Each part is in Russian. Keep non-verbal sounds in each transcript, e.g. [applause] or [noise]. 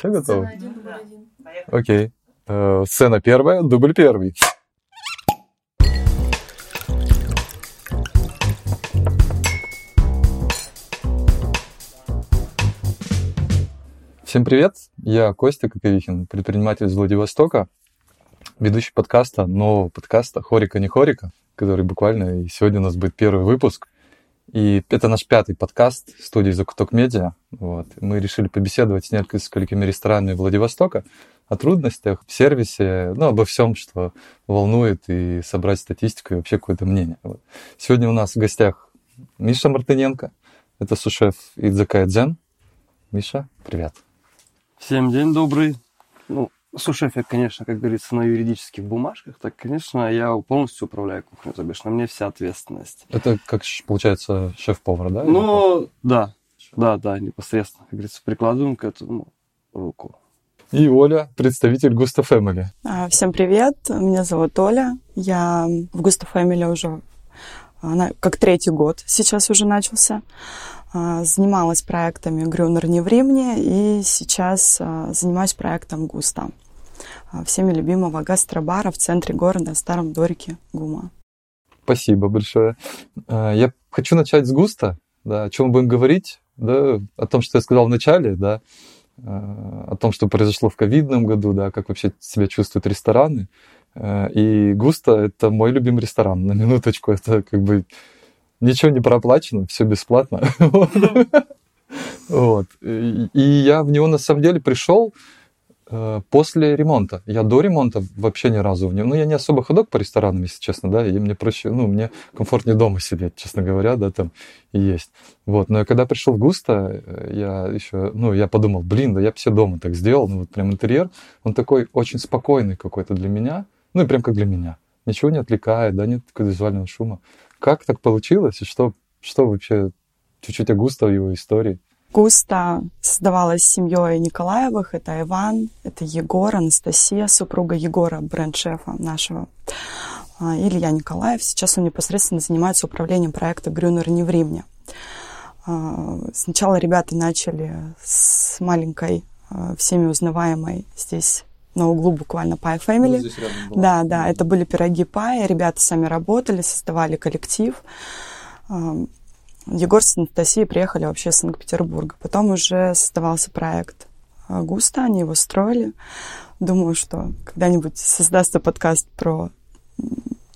Все готовы? Окей. Э, сцена первая, дубль первый. Всем привет, я Костя Коковихин, предприниматель из Владивостока, ведущий подкаста, нового подкаста «Хорика не хорика», который буквально и сегодня у нас будет первый выпуск. И это наш пятый подкаст студии «Закуток Медиа». Вот. Мы решили побеседовать с несколькими ресторанами Владивостока о трудностях в сервисе, ну, обо всем, что волнует, и собрать статистику и вообще какое-то мнение. Вот. Сегодня у нас в гостях Миша Мартыненко, это сушеф Идзакая Дзен. Миша, привет. Всем день добрый. Ну, сушеф я, конечно, как говорится, на юридических бумажках, так, конечно, я полностью управляю кухней, то бишь на мне вся ответственность. Это как получается шеф-повар, да? Ну, да, да, да, непосредственно, как говорится, прикладываем к этому руку. И Оля, представитель Густа Family. А, всем привет, меня зовут Оля. Я в Густа Family уже она, как третий год сейчас уже начался. А, занималась проектами Грюнер не в Римне и сейчас а, занимаюсь проектом Густа. Всеми любимого гастробара в центре города, старом дворике ГУМа. Спасибо большое. Я хочу начать с Густа. Да, о чем мы будем говорить? Да, о том, что я сказал в начале, да, о том, что произошло в ковидном году, да, как вообще себя чувствуют рестораны. И Густа — это мой любимый ресторан, на минуточку. Это как бы ничего не проплачено, все бесплатно. [laughs] Вот. И я в него на самом деле пришел Э, после ремонта. Я до ремонта вообще ни разу в нем. Ну, я не особо ходок по ресторанам, если честно, да, и мне проще, ну, мне комфортнее дома сидеть, честно говоря, да, там и есть. Вот, но когда пришел в Густо, э, я еще, ну, я подумал, блин, да я бы все дома так сделал, ну, вот прям интерьер, он такой очень спокойный какой-то для меня, ну, и прям как для меня. Ничего не отвлекает, да, нет такого визуального шума. Как так получилось, и что, что вообще чуть-чуть о Густо в его истории? Густо создавалась семьей Николаевых. Это Иван, это Егор, Анастасия, супруга Егора, бренд-шефа нашего. А, Илья Николаев. Сейчас он непосредственно занимается управлением проекта «Грюнер не в Римне». А, сначала ребята начали с маленькой, а, всеми узнаваемой здесь на углу буквально Pie Family. Ну, да, да, это были пироги Pie. Ребята сами работали, создавали коллектив. Егор с Анастасией приехали вообще из Санкт-Петербурга. Потом уже создавался проект Густа, они его строили. Думаю, что когда-нибудь создастся подкаст про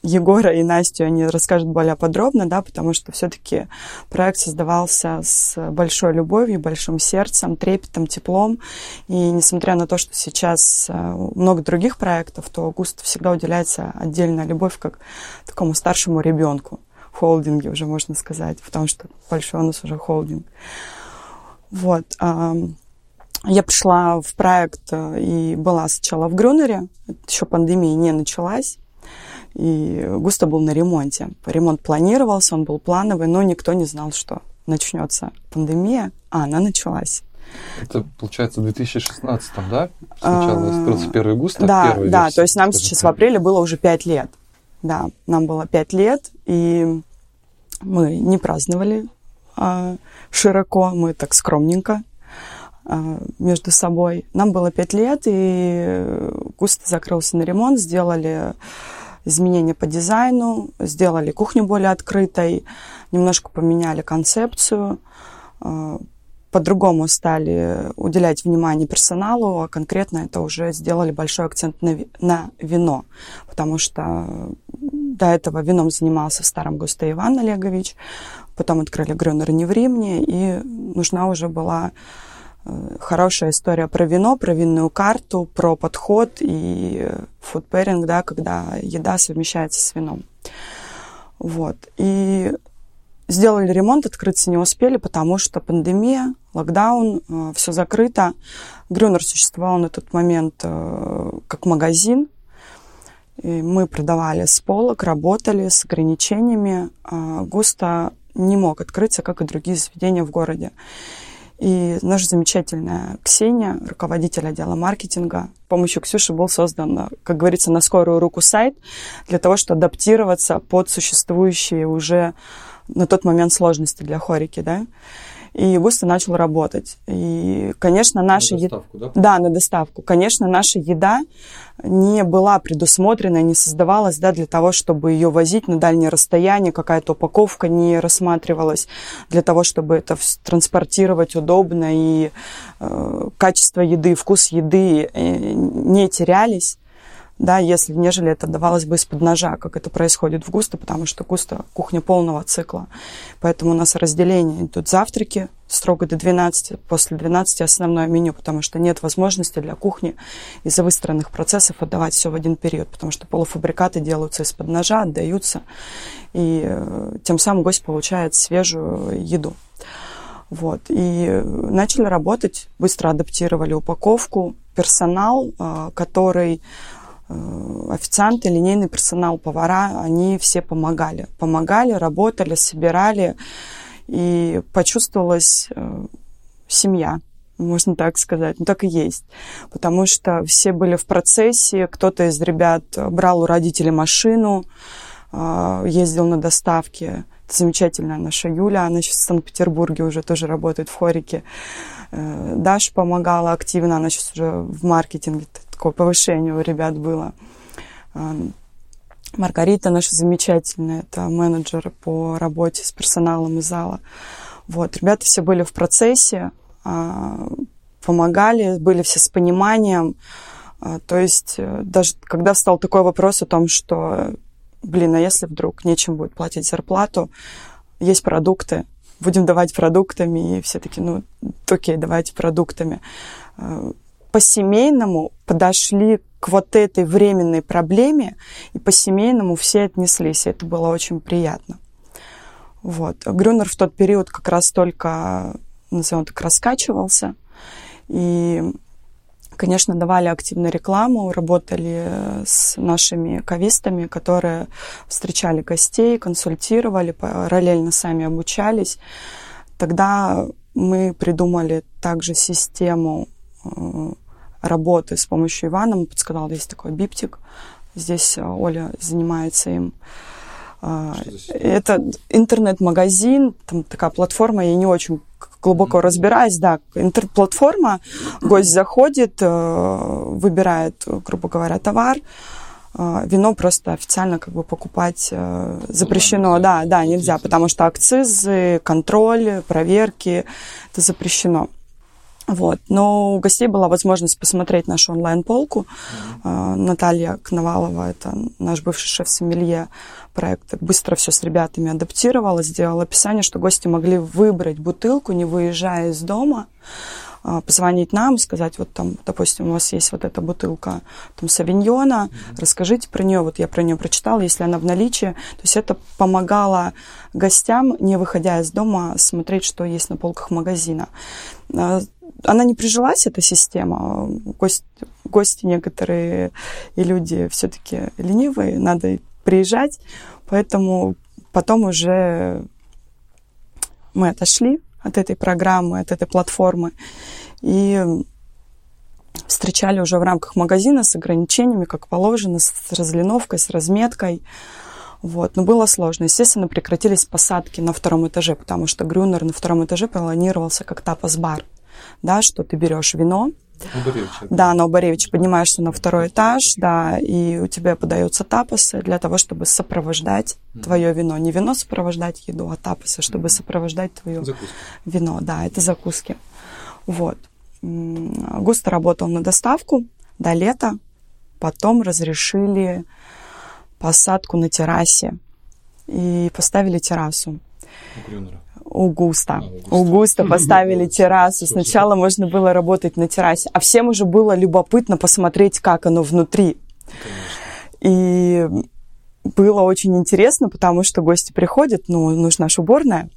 Егора и Настю, они расскажут более подробно, да, потому что все-таки проект создавался с большой любовью, большим сердцем, трепетом, теплом. И несмотря на то, что сейчас э, много других проектов, то Густу всегда уделяется отдельная любовь как такому старшему ребенку холдинге уже можно сказать, потому что большой у нас уже холдинг. Вот. Я пришла в проект э, и была сначала в Грюнере, еще пандемия не началась, и Густо был на ремонте. Ремонт планировался, он был плановый, но никто не знал, что начнется пандемия, а она началась. Это, получается, в 2016, да? Сначала а, открылся первый Густо? Да, да, то есть нам сейчас в апреле было уже пять лет. Да, нам было пять лет, и мы не праздновали а, широко, мы так скромненько а, между собой. Нам было пять лет, и густо закрылся на ремонт, сделали изменения по дизайну, сделали кухню более открытой, немножко поменяли концепцию, а, по-другому стали уделять внимание персоналу, а конкретно это уже сделали большой акцент на, на вино, потому что до этого вином занимался в старом густе Иван Олегович, потом открыли Грюнер не в Римне, и нужна уже была э, хорошая история про вино, про винную карту, про подход и pairing, да, когда еда совмещается с вином. Вот. И Сделали ремонт, открыться не успели, потому что пандемия, локдаун, э, все закрыто. Грюнер существовал на тот момент э, как магазин. И мы продавали с полок, работали с ограничениями. А Густо не мог открыться, как и другие заведения в городе. И наша замечательная Ксения, руководитель отдела маркетинга, с помощью Ксюши был создан, как говорится, на скорую руку сайт для того, чтобы адаптироваться под существующие уже на тот момент сложности для хорики, да. И Густо начал работать. И, конечно, наша еда... да? Да, на доставку. Конечно, наша еда не была предусмотрена, не создавалась да, для того, чтобы ее возить на дальние расстояния, какая-то упаковка не рассматривалась для того, чтобы это транспортировать удобно, и э, качество еды, вкус еды э, не терялись да, если нежели это давалось бы из-под ножа, как это происходит в Густо, потому что Густо – кухня полного цикла. Поэтому у нас разделение идут завтраки строго до 12, после 12 основное меню, потому что нет возможности для кухни из-за выстроенных процессов отдавать все в один период, потому что полуфабрикаты делаются из-под ножа, отдаются, и э, тем самым гость получает свежую еду. Вот. И начали работать, быстро адаптировали упаковку, персонал, э, который официанты, линейный персонал, повара, они все помогали. Помогали, работали, собирали, и почувствовалась э, семья, можно так сказать. Ну, так и есть. Потому что все были в процессе, кто-то из ребят брал у родителей машину, э, ездил на доставке. Это замечательная наша Юля, она сейчас в Санкт-Петербурге уже тоже работает в хорике. Даша помогала активно, она сейчас уже в маркетинге такое повышение у ребят было. Маргарита наша замечательная, это менеджер по работе с персоналом из зала. Вот, ребята все были в процессе, а, помогали, были все с пониманием. А, то есть э, даже когда встал такой вопрос о том, что, блин, а если вдруг нечем будет платить зарплату, есть продукты, будем давать продуктами, и все таки ну, окей, давайте продуктами. По-семейному подошли к вот этой временной проблеме, и по-семейному все отнеслись, и это было очень приятно. Вот. Грюнер в тот период как раз только, назовем так, раскачивался, и конечно, давали активную рекламу, работали с нашими кавистами, которые встречали гостей, консультировали, параллельно сами обучались. Тогда мы придумали также систему э, работы с помощью Ивана. Он подсказал, есть такой биптик. Здесь э, Оля занимается им. А, это интернет-магазин, там такая платформа, я не очень глубоко разбираюсь, да, интернет-платформа, гость заходит, э, выбирает, грубо говоря, товар, э, вино просто официально как бы покупать запрещено, да, да, нельзя, потому что акцизы, контроль, проверки, это запрещено. Вот. Но у гостей была возможность посмотреть нашу онлайн-полку. Mm-hmm. Наталья Кновалова, это наш бывший шеф-сомелье проекта, быстро все с ребятами адаптировала, сделала описание, что гости могли выбрать бутылку, не выезжая из дома, позвонить нам, сказать, вот там, допустим, у вас есть вот эта бутылка там савиньона, mm-hmm. расскажите про нее, вот я про нее прочитала, если она в наличии. То есть это помогало гостям, не выходя из дома, смотреть, что есть на полках магазина она не прижилась, эта система. Гость, гости некоторые и люди все-таки ленивые, надо приезжать. Поэтому потом уже мы отошли от этой программы, от этой платформы и встречали уже в рамках магазина с ограничениями, как положено, с разлиновкой, с разметкой. Вот. Но было сложно. Естественно, прекратились посадки на втором этаже, потому что Грюнер на втором этаже планировался как тапас-бар да, что ты берешь вино, да, на Убаревича поднимаешься на второй этаж, да, и у тебя подаются тапосы для того, чтобы сопровождать mm-hmm. твое вино. Не вино сопровождать еду, а тапосы, чтобы сопровождать твое закуски. вино. Да, это закуски. Вот. Густо работал на доставку до лета. Потом разрешили посадку на террасе. И поставили террасу. У у Густа. А, у Густа поставили террасу. Сначала можно было работать на террасе, а всем уже было любопытно посмотреть, как оно внутри. И было очень интересно, потому что гости приходят, ну, нужна же уборная,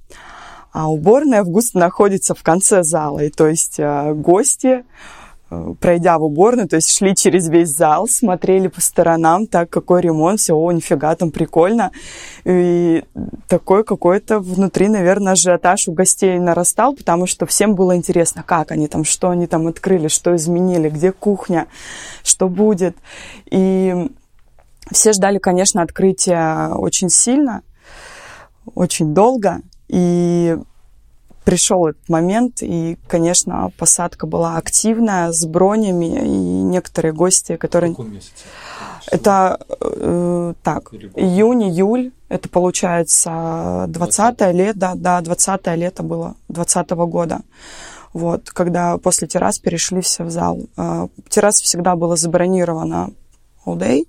а уборная в Густе находится в конце зала. И то есть э, гости пройдя в уборную, то есть шли через весь зал, смотрели по сторонам, так, какой ремонт, все, о, нифига, там прикольно. И такой какой-то внутри, наверное, ажиотаж у гостей нарастал, потому что всем было интересно, как они там, что они там открыли, что изменили, где кухня, что будет. И все ждали, конечно, открытия очень сильно, очень долго. И пришел этот момент, и, конечно, посадка была активная, с бронями, и некоторые гости, которые... Это э, так, июнь, июль, это получается 20 лет, да, да, 20 лето было, 20 -го года. Вот, когда после террас перешли все в зал. Э, террас всегда было забронировано all day,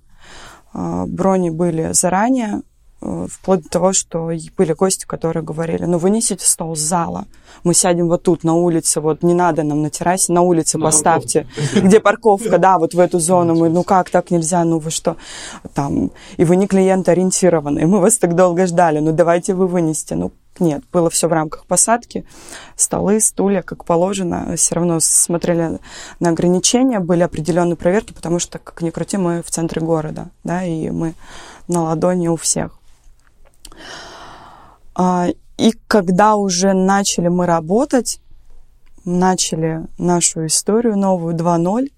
э, брони были заранее, вплоть до того, что были гости, которые говорили, ну, вынесите стол с зала, мы сядем вот тут, на улице, вот не надо нам на террасе, на улице на поставьте, парковку. где парковка, да, вот в эту зону, мы, ну как, так нельзя, ну вы что, там, и вы не клиент ориентированный, мы вас так долго ждали, ну давайте вы вынесите, ну нет, было все в рамках посадки, столы, стулья, как положено, все равно смотрели на ограничения, были определенные проверки, потому что, как ни крути, мы в центре города, да, и мы на ладони у всех. А, и когда уже начали мы работать, начали нашу историю новую 2.0,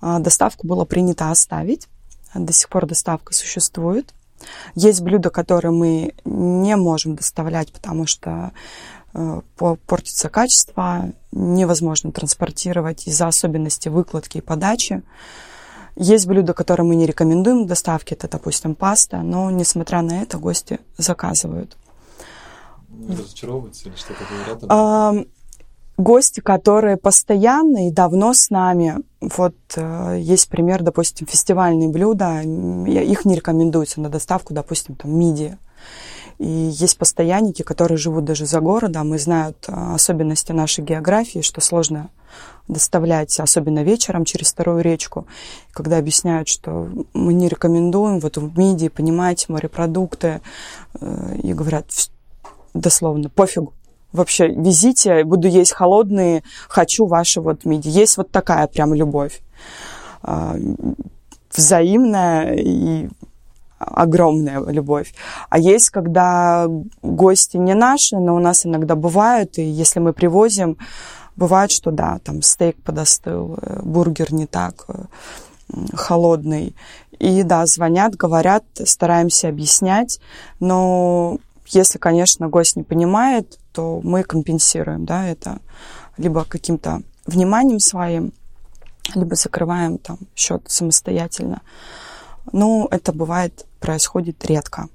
а, доставку было принято оставить. До сих пор доставка существует. Есть блюда, которые мы не можем доставлять, потому что э, портится качество, невозможно транспортировать из-за особенностей выкладки и подачи. Есть блюда, которые мы не рекомендуем к доставке, это, допустим, паста, но, несмотря на это, гости заказывают. Разочаровываются или что-то говорят? А, гости, которые постоянно и давно с нами, вот э, есть пример, допустим, фестивальные блюда, их не рекомендуется на доставку, допустим, там, мидии. И есть постоянники, которые живут даже за городом и знают э, особенности нашей географии, что сложно доставлять, особенно вечером через вторую речку, когда объясняют, что мы не рекомендуем вот в мидии понимаете, морепродукты, э, и говорят дословно, пофигу, вообще везите, буду есть холодные, хочу ваши вот миди. Есть вот такая прям любовь а, взаимная и огромная любовь. А есть, когда гости не наши, но у нас иногда бывают, и если мы привозим, Бывает, что да, там стейк подостыл, э, бургер не так э, холодный. И да, звонят, говорят, стараемся объяснять, но если, конечно, гость не понимает, то мы компенсируем, да, это либо каким-то вниманием своим, либо закрываем там счет самостоятельно. Но это бывает, происходит редко.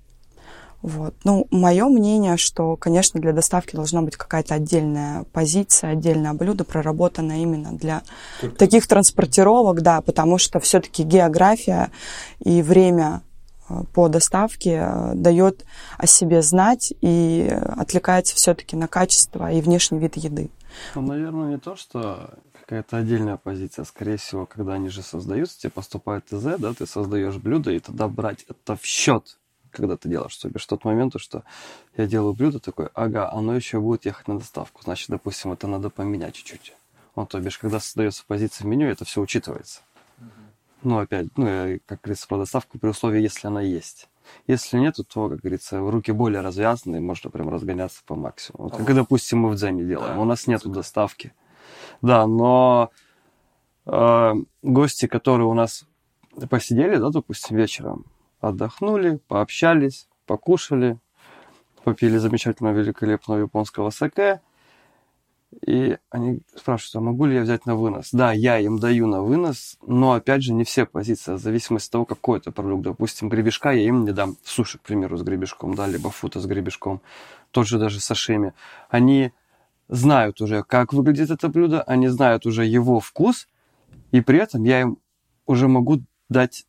Вот. Ну, мое мнение, что, конечно, для доставки должна быть какая-то отдельная позиция, отдельное блюдо, проработанное именно для Только... таких транспортировок, да, потому что все-таки география и время э, по доставке э, дает о себе знать и отвлекается все-таки на качество и внешний вид еды. Ну, наверное, не то, что какая-то отдельная позиция. Скорее всего, когда они же создаются, тебе поступает ТЗ, да, ты создаешь блюдо, и тогда брать это в счет когда ты делаешь, то бишь тот момент, что я делаю блюдо такое, ага, оно еще будет ехать на доставку, значит, допустим, это надо поменять чуть-чуть. Ну, то бишь, когда создается позиция в меню, это все учитывается. Ну, опять, ну, как говорится, про доставку при условии, если она есть. Если нет, то, как говорится, руки более развязаны, можно прям разгоняться по максимуму. Вот, как, допустим, мы в Дземе делаем. У нас нету доставки. Да, но э, гости, которые у нас посидели, да, допустим, вечером, отдохнули, пообщались, покушали, попили замечательного великолепного японского саке. И они спрашивают, а могу ли я взять на вынос? Да, я им даю на вынос, но опять же не все позиции, в зависимости от того, какой это продукт. Допустим, гребешка я им не дам. Суши, к примеру, с гребешком, да, либо фута с гребешком. Тот же даже сашими. Они знают уже, как выглядит это блюдо, они знают уже его вкус, и при этом я им уже могу дать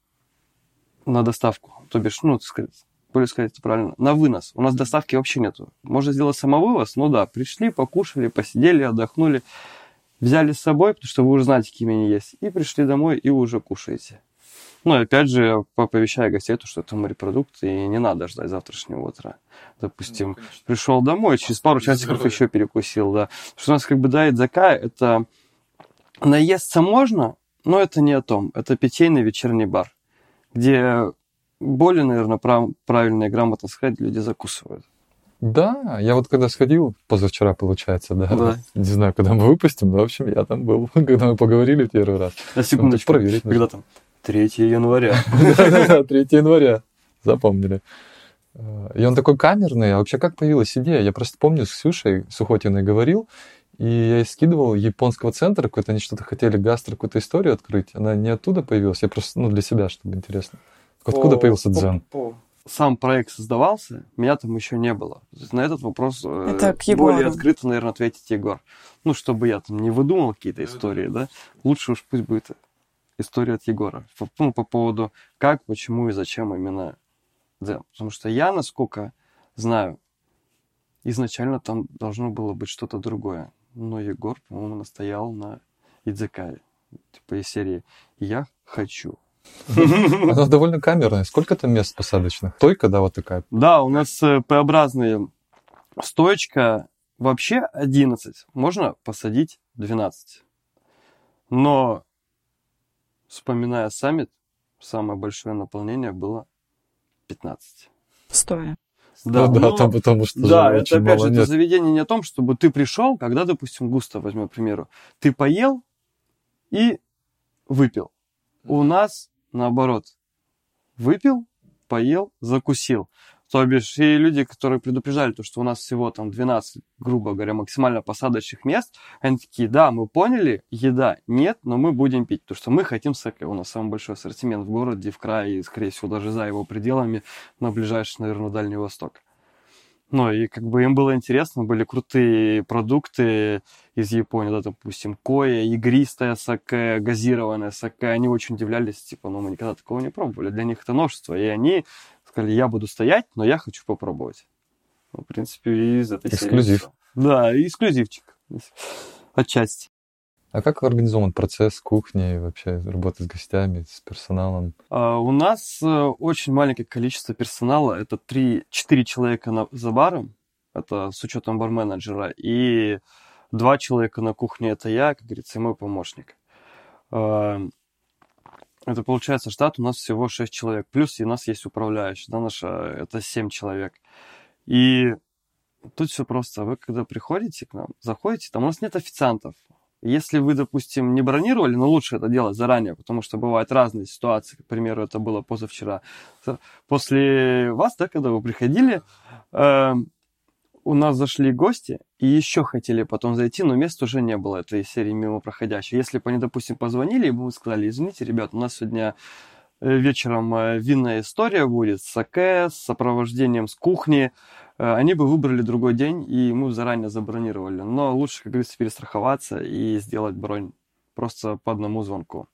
на доставку. То бишь, ну, сказать, более сказать это правильно, на вынос. У нас доставки вообще нету. Можно сделать самовывоз, ну да, пришли, покушали, посидели, отдохнули, взяли с собой, потому что вы уже знаете, какими они есть, и пришли домой, и уже кушаете. Ну, и опять же, оповещая гостей, то, что это морепродукт, и не надо ждать завтрашнего утра. Допустим, ну, пришел домой, через пару часиков еще перекусил, да. Что у нас как бы, да, идзака, это наесться можно, но это не о том. Это питейный вечерний бар где более, наверное, прав, правильно и грамотно сказать, люди закусывают. Да, я вот когда сходил, позавчера, получается, да, да. [laughs] не знаю, когда мы выпустим, но, в общем, я там был, [laughs] когда мы поговорили первый раз. На секундочку, проверить когда там? 3 января. [laughs] 3 января, запомнили. Э, и он такой камерный. А вообще как появилась идея? Я просто помню, с Ксюшей Сухотиной говорил, и я ей скидывал японского центра какой-то, они что-то хотели гастро какую-то историю открыть. Она не оттуда появилась, я просто, ну, для себя, чтобы интересно. Откуда по, появился дзен? По, по, сам проект создавался, меня там еще не было. На этот вопрос э, Это к более открыто, наверное, ответить Егор. Ну, чтобы я там не выдумал какие-то истории, да, лучше уж пусть будет история от Егора. По, ну, по поводу как, почему и зачем именно Дзен. Потому что я, насколько знаю, изначально там должно было быть что-то другое. Но Егор, по-моему, настоял на Идзекае. Типа из серии «Я хочу». Она довольно камерная. Сколько там мест посадочных? Стойка, да, вот такая? Да, у нас э, П-образные. Стоечка вообще 11. Можно посадить 12. Но, вспоминая саммит, самое большое наполнение было 15. Стоя. Да, ну, да, но, там, потому что да, это опять же это заведение не о том, чтобы ты пришел, когда, допустим, густо возьмем, к примеру, ты поел и выпил. У нас наоборот. Выпил, поел, закусил. То бишь, и люди, которые предупреждали, то, что у нас всего там 12, грубо говоря, максимально посадочных мест, они такие, да, мы поняли, еда нет, но мы будем пить, потому что мы хотим саке. У нас самый большой ассортимент в городе, в крае, и, скорее всего, даже за его пределами, на ближайший, наверное, Дальний Восток. Ну, и как бы им было интересно, были крутые продукты из Японии, да, допустим, коя, игристая саке, газированная саке. Они очень удивлялись, типа, ну, мы никогда такого не пробовали. Для них это новшество. И они сказали, я буду стоять, но я хочу попробовать. Ну, в принципе, из этой Эксклюзив. серии. Да, эксклюзивчик. Отчасти. А как организован процесс кухни, вообще работы с гостями, с персоналом? А, у нас э, очень маленькое количество персонала. Это 3-4 человека на, за баром. Это с учетом барменеджера. И два человека на кухне. Это я, как говорится, и мой помощник. А, это получается штат у нас всего 6 человек. Плюс у нас есть управляющий. Да, наша, это 7 человек. И тут все просто. Вы когда приходите к нам, заходите, там у нас нет официантов. Если вы, допустим, не бронировали, но лучше это делать заранее, потому что бывают разные ситуации. К примеру, это было позавчера. После вас, да, когда вы приходили, э, у нас зашли гости и еще хотели потом зайти, но мест уже не было этой серии мимо проходящей. Если бы они, допустим, позвонили, и бы сказали, извините, ребят, у нас сегодня э, вечером э, винная история будет, саке, с сопровождением с кухни, Э, они бы выбрали другой день, и мы заранее забронировали. Но лучше, как говорится, перестраховаться и сделать бронь просто по одному звонку.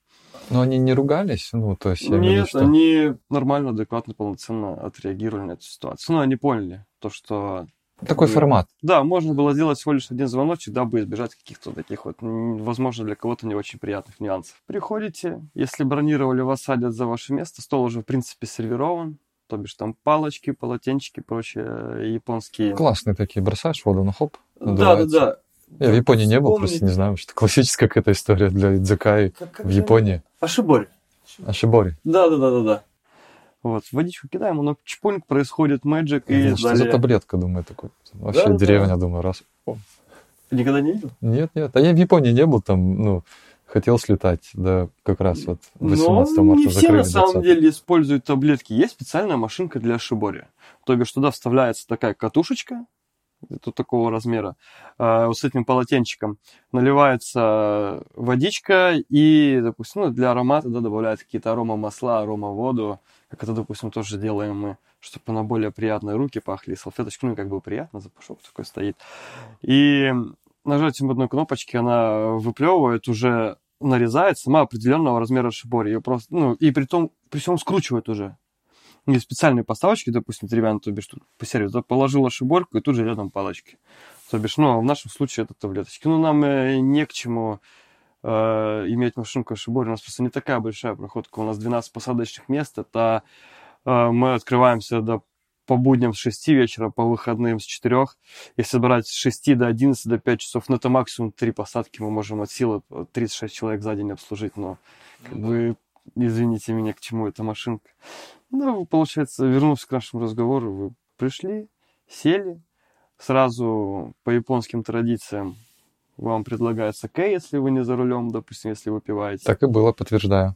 Но они не ругались? Ну, то есть, Нет, что... они нормально, адекватно, полноценно отреагировали на эту ситуацию. Ну, они поняли то, что... Такой формат. Да, можно было сделать всего лишь один звоночек, дабы избежать каких-то таких вот, возможно, для кого-то не очень приятных нюансов. Приходите, если бронировали, вас садят за ваше место, стол уже, в принципе, сервирован, то бишь там палочки, полотенчики, прочие э, японские. Классные такие, бросаешь воду на хоп, Да, да, да. Я в Японии не был, просто не знаю, что классическая какая-то история для идзакаи в Японии. Ашибори. Ашибори. Да, да, да, да, да. Вот, водичку кидаем, оно чпуньк, происходит мэджик и Что далее... за таблетка, думаю, такой. Вообще да, деревня, да. думаю, раз. О. Никогда не видел? Нет, нет. А я в Японии не был, там, ну, хотел слетать, да, как раз вот 18 Но марта не все на самом деле используют таблетки. Есть специальная машинка для шибори. То бишь туда вставляется такая катушечка, тут такого размера, э, вот с этим полотенчиком наливается водичка и, допустим, ну, для аромата да, добавляют какие-то арома масла, арома воду, как это, допустим, тоже делаем мы, чтобы она более приятные руки пахли, салфеточка, ну, как бы приятно, запашок такой стоит. И нажатием одной кнопочки она выплевывает, уже нарезает сама определенного размера шибори. Ее просто, ну, и при том, при всем скручивает уже. Есть специальные поставочки, допустим, деревянные, то бишь, по сервису, положила шиборку и тут же рядом палочки. То бишь, ну, а в нашем случае это таблеточки. Ну, нам э, не к чему э, иметь машинку шибори. У нас просто не такая большая проходка. У нас 12 посадочных мест. Это э, мы открываемся до по будням с 6 вечера, по выходным с 4. Если брать с 6 до 11, до 5 часов, ну это максимум 3 посадки мы можем от силы 36 человек за день обслужить, но как ну, бы, извините меня, к чему эта машинка. Ну, получается, вернувшись к нашему разговору, вы пришли, сели, сразу по японским традициям вам предлагается кэй, если вы не за рулем, допустим, если вы пиваете. Так и было, подтверждаю.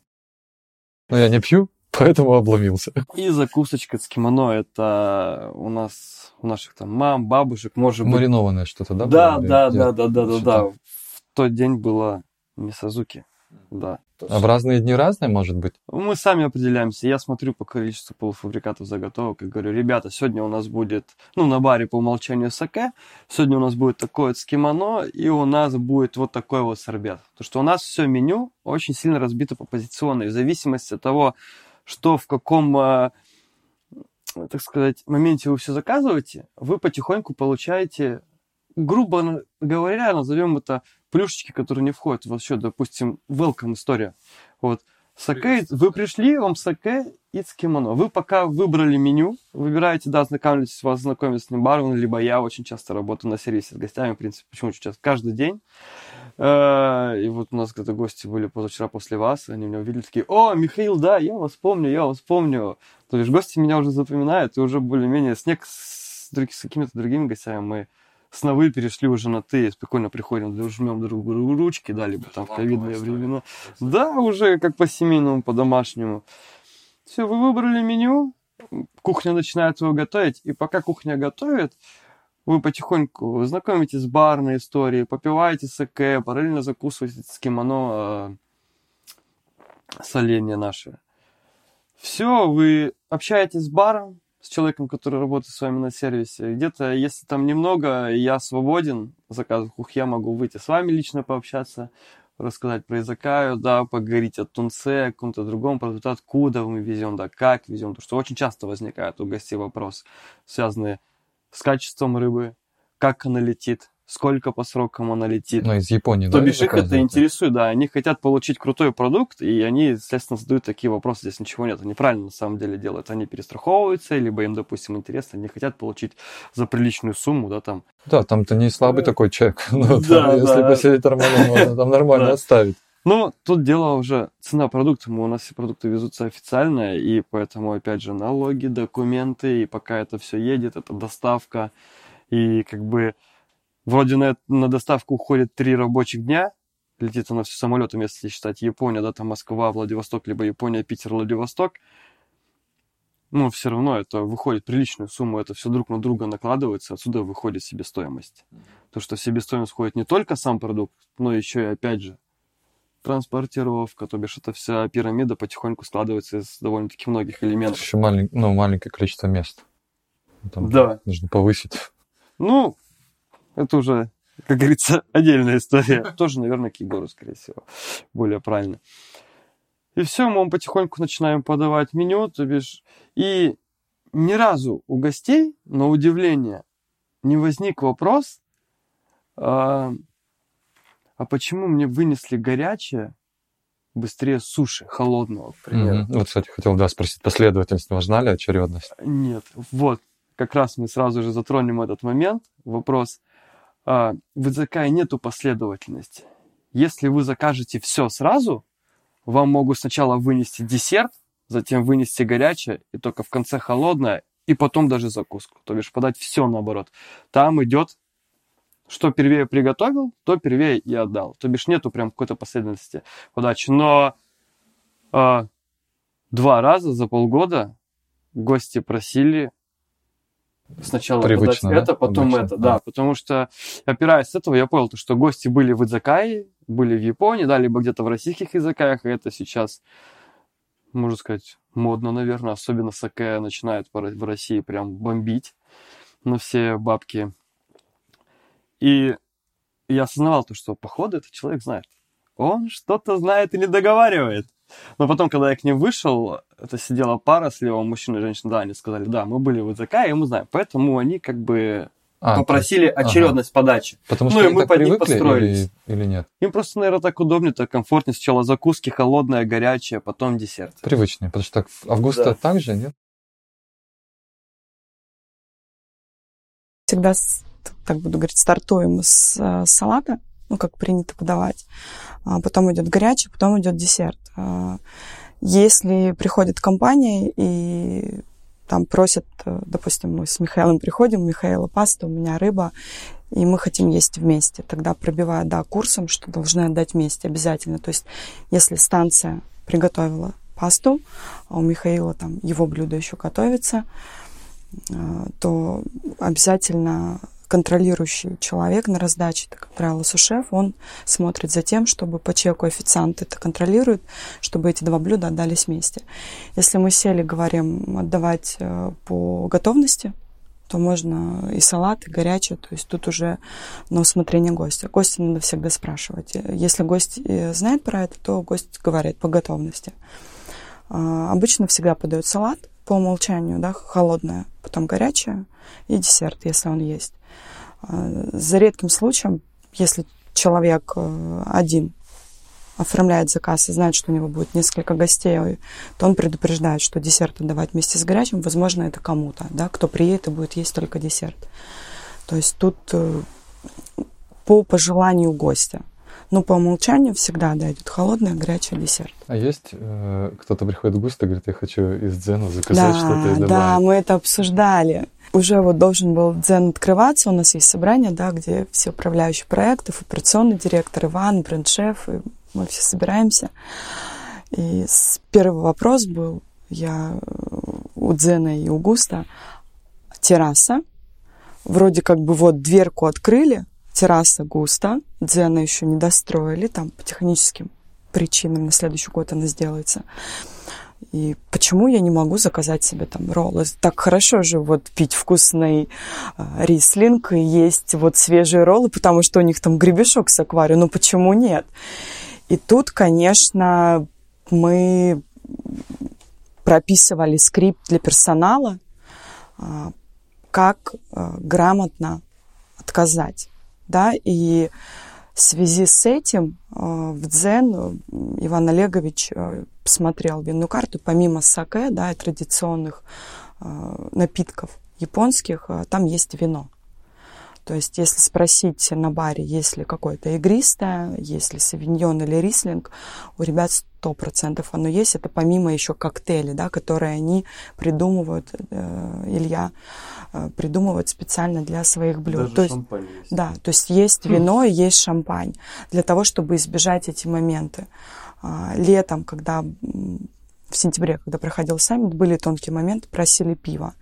Но я не пью, [laughs] поэтому обломился. И закусочка с кимоно, это у нас, у наших там мам, бабушек, может быть... Маринованное что-то, да? Да, да, да, да, да, да, да. В тот день было мисазуки. Да. А в разные дни разные, может быть? Мы сами определяемся. Я смотрю по количеству полуфабрикатов заготовок и говорю, ребята, сегодня у нас будет, ну, на баре по умолчанию саке, сегодня у нас будет такое вот с кимоно, и у нас будет вот такой вот сорбет. Потому что у нас все меню очень сильно разбито по позиционной, в зависимости от того, что в каком, а, так сказать, моменте вы все заказываете, вы потихоньку получаете, грубо говоря, назовем это плюшечки, которые не входят в счет, допустим, welcome история. Вот. Саке, вы пришли, вам саке и с кимоно. Вы пока выбрали меню, выбираете, да, знакомитесь, вас знакомит с ним бармен, либо я очень часто работаю на сервисе с гостями, в принципе, почему очень часто, каждый день. Э, И вот у нас когда гости были позавчера после вас, они меня увидели, такие, о, Михаил, да, я вас помню, я вас помню. То есть гости меня уже запоминают, и уже более-менее с, с, с какими-то другими гостями мы с на вы перешли уже на ты, спокойно приходим, жмем друг другу ручки, да, либо там в ковидные времена. Да, уже как по-семейному, по-домашнему. Все, вы выбрали меню, кухня начинает его готовить, и пока кухня готовит, вы потихоньку знакомитесь с барной историей, попиваете саке, параллельно закусываете с кимоно э, соленья наши. Все, вы общаетесь с баром, с человеком, который работает с вами на сервисе. Где-то, если там немного, я свободен, заказов ух, я могу выйти с вами лично пообщаться, рассказать про Изакаю, да, поговорить о тунце, о каком-то другом продукте, откуда мы везем, да, как везем. Потому что очень часто возникает у гостей вопрос, связанный с качеством рыбы, как она летит, сколько по срокам она летит. Ну, из Японии, То да? бишь их это интересует, да, они хотят получить крутой продукт, и они, естественно, задают такие вопросы, здесь ничего нет, они правильно на самом деле делают, они перестраховываются, либо им, допустим, интересно, они хотят получить за приличную сумму, да, там, Да, там ты не слабый такой чек. [laughs] Ну, Да, если да. посидеть нормально, можно там нормально отставить. Ну, тут дело уже цена продукта. Мы, у нас все продукты везутся официально, и поэтому, опять же, налоги, документы, и пока это все едет, это доставка. И как бы вроде на, на доставку уходит три рабочих дня, летит она все самолетом, если считать Япония, да, там Москва, Владивосток, либо Япония, Питер, Владивосток. Ну, все равно это выходит приличную сумму, это все друг на друга накладывается, отсюда выходит себестоимость. То, что в себестоимость входит не только сам продукт, но еще и, опять же, транспортировка, то бишь это вся пирамида потихоньку складывается из довольно-таки многих элементов. Еще малень- ну, маленькое количество мест. Там Да. Нужно повысить. Ну, это уже, как говорится, [laughs] отдельная история. Тоже, наверное, к Егору, скорее всего, более правильно. И все, мы потихоньку начинаем подавать меню, то бишь, и ни разу у гостей, на удивление, не возник вопрос, а, а почему мне вынесли горячее быстрее суши, холодного, к примеру. Мгм. Вот, кстати, хотел, да, спросить, последовательность важна ли очередность? Нет, вот, как раз мы сразу же затронем этот момент. Вопрос. А, В ИЗК нету последовательности. Если вы закажете все сразу, вам могут сначала вынести десерт, затем вынести горячее, и только в конце холодное, и потом даже закуску. То бишь подать все наоборот. Там идет, что первее приготовил, то первее и отдал. То бишь нету прям какой-то последовательности подачи. Но а, два раза за полгода гости просили сначала Привычно, подать да? это, потом Обычно, это, да. да, потому что опираясь с этого, я понял, то, что гости были в Идзакае, были в Японии, да, либо где-то в российских языках, и это сейчас, можно сказать, модно, наверное, особенно саке начинает в России прям бомбить на все бабки. И я осознавал то, что походу этот человек знает. Он что-то знает и не договаривает. Но потом, когда я к ним вышел, это сидела пара слева, мужчина и женщина, да, они сказали, да, мы были в ИЗК, и мы знаем. Поэтому они как бы А, попросили есть- очередность подачи. Потому ну что и мы так под них привыкли или, или нет? Им просто, наверное, так удобнее, так комфортнее. Сначала закуски, холодное, горячее, потом десерт. Привычнее, потому что так августа Да. так же, нет? Всегда, так буду говорить, стартуем с э, салата, ну, как принято подавать. А потом идет горячий, потом идет десерт. А, Если приходит компания и там просят, э, допустим, мы с Михаилом приходим, Михаила паста, у меня рыба, и мы хотим есть вместе. Тогда пробиваю, да, курсом, что должны отдать вместе обязательно. То есть, если станция приготовила пасту, а у Михаила там его блюдо еще готовится, э, то обязательно контролирующий человек на раздаче, это, как правило, сушеф, он смотрит за тем, чтобы по чеку официант это контролирует, чтобы эти два блюда отдались вместе. Если мы сели, говорим, отдавать э, по готовности, то можно и салат, и горячее, то есть тут уже на усмотрение гостя. Гостя надо всегда спрашивать. Если гость э, знает про это, то гость говорит по готовности. А, обычно всегда подают салат по умолчанию, да, холодное, потом горячее и десерт, если он есть. А, за редким случаем, если человек э, один оформляет заказ и знает, что у него будет несколько гостей, то он предупреждает, что десерт отдавать вместе с горячим, возможно, это кому-то, да, кто приедет и будет есть только десерт. То есть тут э, по пожеланию гостя. Но по умолчанию всегда да, идет холодный, горячий десерт. А есть э, кто-то приходит в густо говорит, я хочу из дзена заказать да, что-то и добавить. Да, мы это обсуждали. Уже вот должен был дзен открываться, у нас есть собрание, да, где все управляющие проектов, операционный директор, Иван, бренд-шеф, и мы все собираемся. И первый вопрос был, я у Дзена и у Густа, терраса. Вроде как бы вот дверку открыли, терраса Густа, Дзена еще не достроили, там по техническим причинам на следующий год она сделается. И почему я не могу заказать себе там роллы? Так хорошо же вот пить вкусный э, рислинг и есть вот свежие роллы, потому что у них там гребешок с аквариумом. Ну почему нет? И тут, конечно, мы прописывали скрипт для персонала, а, как а, грамотно отказать. Да? И в связи с этим а, в Дзен Иван Олегович посмотрел винную карту, помимо саке, да, и традиционных напитков японских, там есть вино. То есть, если спросить на баре, есть ли какое-то игристое, есть ли савиньон или рислинг, у ребят сто процентов оно есть. Это помимо еще коктейлей, да, которые они придумывают, э, Илья э, придумывает специально для своих блюд. Даже то есть, есть. Да, то есть есть вино и есть шампань для того, чтобы избежать эти моменты. А, летом, когда в сентябре, когда проходил саммит, были тонкие моменты, просили пива.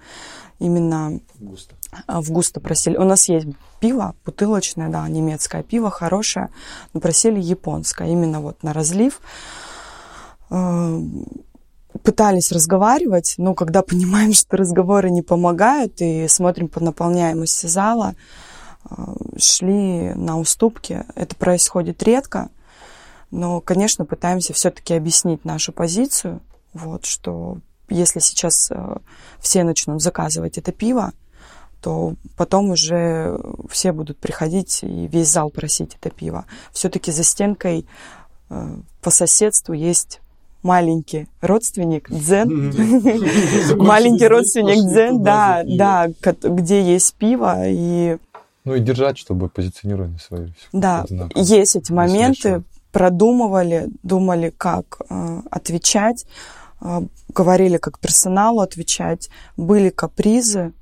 Именно Густо. А, в густо просили. У нас есть пиво бутылочное, да, немецкое пиво, хорошее, но просили японское, именно вот на разлив. А, пытались разговаривать, но когда [laughs] понимаем, что разговоры не помогают, и смотрим по наполняемости зала, а, шли на уступки. Это происходит редко, но, конечно, пытаемся все-таки объяснить нашу позицию, вот, что если сейчас все начнут заказывать это пиво, то потом уже все будут приходить и весь зал просить это пиво. Все-таки за стенкой э, по соседству есть маленький родственник Дзен. Маленький родственник Дзен, да, да, где есть пиво и... Ну и держать, чтобы позиционирование свое. Да, есть эти моменты, продумывали, думали, как э, отвечать, э, говорили, как персоналу отвечать, были капризы,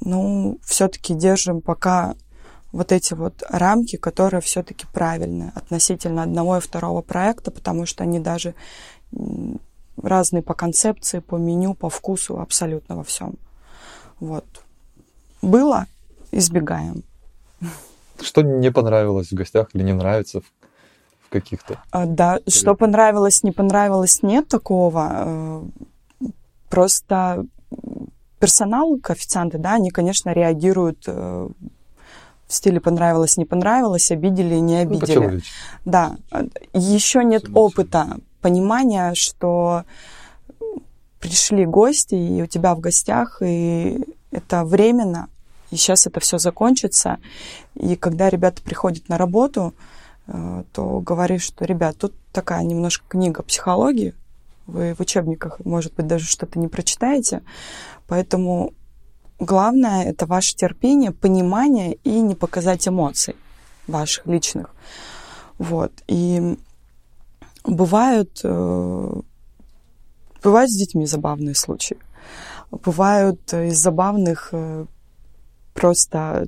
ну, все-таки держим пока вот эти вот рамки, которые все-таки правильные относительно одного и второго проекта, потому что они даже разные по концепции, по меню, по вкусу, абсолютно во всем. Вот. Было, избегаем. Что не понравилось в гостях или не нравится в каких-то? А, да, что понравилось, не понравилось, нет такого. Э, просто персонал, коэффициенты, да, они, конечно, реагируют э, в стиле понравилось, не понравилось, обидели, не ну, обидели. Ну, да. Еще нет опыта понимания, что пришли гости, и у тебя в гостях, и это временно, и сейчас это все закончится. И когда ребята приходят на работу, э, то говоришь, что, ребят, тут такая немножко книга психологии, вы в учебниках, может быть, даже что-то не прочитаете. Поэтому главное это ваше терпение, понимание и не показать эмоций ваших личных. Вот. И бывают, э, бывают с детьми забавные случаи. Бывают из забавных э, просто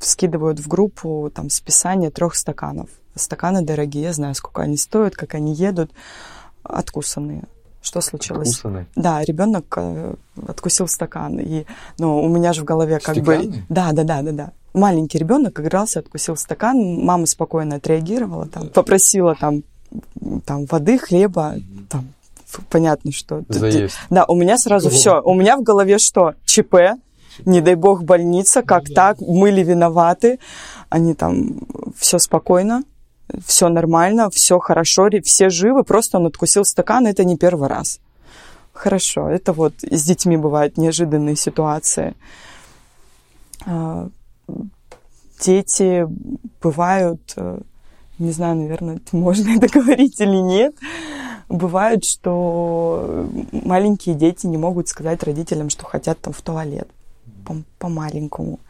скидывают в группу там списание трех стаканов. Стаканы дорогие, я знаю, сколько они стоят, как они едут. откусанные. Что случилось? Откусанный. Да, ребенок э, откусил стакан. И, ну, у меня же в голове как бы... Стеклянный? Да, да, да, да, да. Маленький ребенок игрался, откусил стакан, мама спокойно отреагировала, там, попросила там, там воды, хлеба, там, ф- понятно, что... Заесть. Да, у меня сразу Ого. все. У меня в голове что? ЧП, не дай бог больница, как так, мы ли виноваты? Они там, все спокойно, все нормально, все хорошо, все живы, просто он откусил стакан, это не первый раз. Хорошо, это вот с детьми бывают неожиданные ситуации. А, Дети бывают, э, не знаю, наверное, можно [laughs] это говорить или нет, бывает, что маленькие дети не могут сказать родителям, что хотят там в туалет по-маленькому.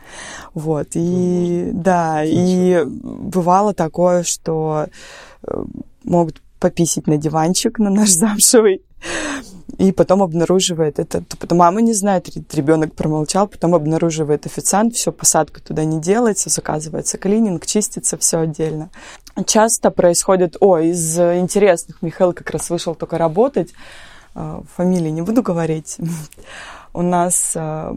Вот. И да, и бывало такое, что э, могут пописить на диванчик на наш замшевый, и потом обнаруживает это. Потом мама не знает, ребенок промолчал, потом обнаруживает официант, все, посадка туда не делается, заказывается клининг, чистится все отдельно. Часто происходит, о, из интересных, Михаил как раз вышел только работать, фамилии не буду говорить, у нас э,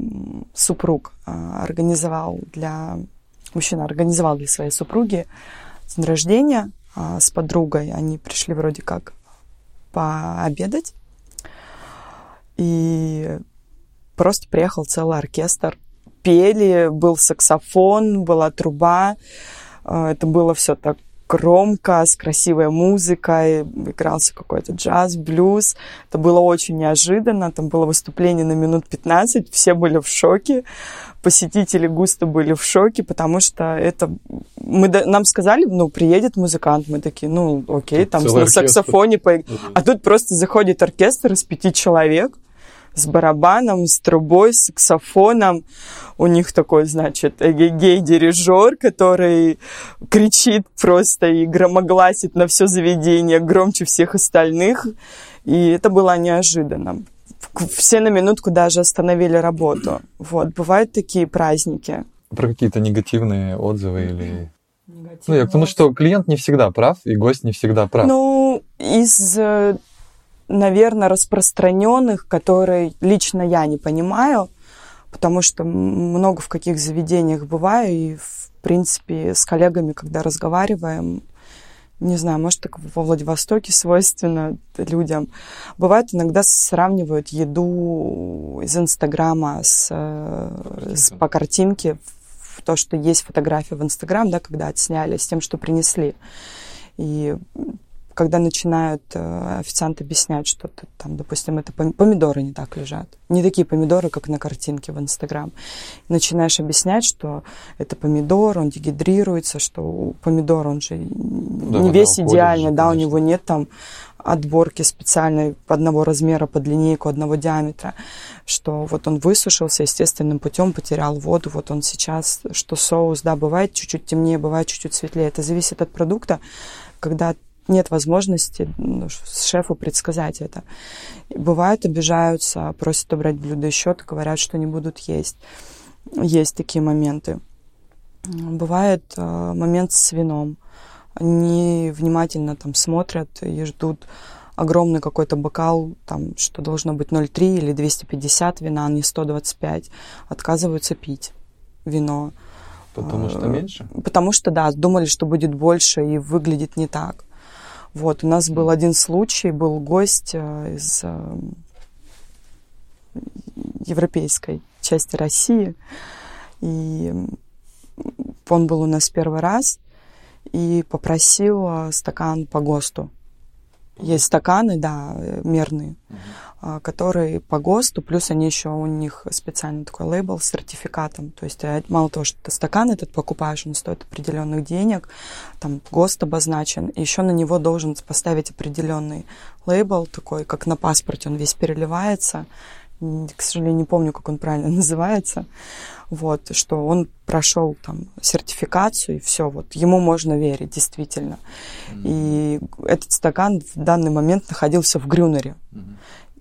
супруг э, организовал для, мужчина организовал для своей супруги день рождения э, с подругой, они пришли вроде как пообедать, и просто приехал целый оркестр. Пели, был саксофон, была труба. Э, Это было все так громко, с красивой музыкой, игрался какой-то джаз, блюз. Это было очень неожиданно. Там было выступление на минут 15, все были в шоке. Посетители густо были в шоке, потому что это... Мы, нам сказали, ну, приедет музыкант. Мы такие, ну, окей, там Целый на оркестр. саксофоне. поиг- А тут просто заходит оркестр из пяти человек с барабаном, с трубой, с саксофоном. У них такой, значит, эгегей-дирижер, который кричит просто и громогласит на все заведение громче всех остальных. И это было неожиданно. Все на минутку даже остановили работу. Вот, бывают такие праздники. Про какие-то негативные отзывы или... Ну, я к тому, что клиент не всегда прав, и гость не всегда прав. Ну, из, э, наверное, распространенных, которые лично я не понимаю, потому что много в каких заведениях бываю, и, в принципе, с коллегами, когда разговариваем, не знаю, может, так во Владивостоке свойственно людям. Бывает, иногда сравнивают еду из Инстаграма с, э, с- по картинке, в то, что есть фотография в Инстаграм, да, когда отсняли, с тем, что принесли. И когда начинают э, официант объяснять, что ты, там, допустим, это пом- помидоры не так лежат. Не такие помидоры, как на картинке в Инстаграм. Начинаешь объяснять, что это помидор, он дегидрируется, что у помидора он же не вода весь идеальный, же, да, у конечно. него нет там отборки специальной одного размера под линейку, одного диаметра, что вот он высушился естественным путем, потерял воду, вот он сейчас, что соус, да, бывает чуть-чуть темнее, бывает чуть-чуть светлее. Это зависит от продукта, когда нет возможности ну, шефу предсказать это. И Бывают, обижаются, просят убрать блюдо и счет, говорят, что не будут есть. Есть такие моменты. Бывает э, момент с вином. Они внимательно там смотрят и ждут огромный какой-то бокал, там, что должно быть 0,3 или 250 вина, а не 125. Отказываются пить вино. Потому что э, меньше? Потому что, да, думали, что будет больше и выглядит не так. Вот, у нас был один случай, был гость э, из э, европейской части России, и он был у нас первый раз и попросил э, стакан по ГОСТу. Есть стаканы, да, мерные, а, которые по ГОСТу, плюс они еще, у них специальный такой лейбл с сертификатом. То есть э, мало того, что ты стакан этот покупаешь, он стоит определенных денег, там ГОСТ обозначен, и еще на него должен поставить определенный лейбл такой, как на паспорте, он весь переливается. К сожалению, не помню, как он правильно [laughs] называется. Вот, что он прошел там сертификацию, и все, вот ему можно верить, действительно. И этот стакан в данный момент находился в Грюнере.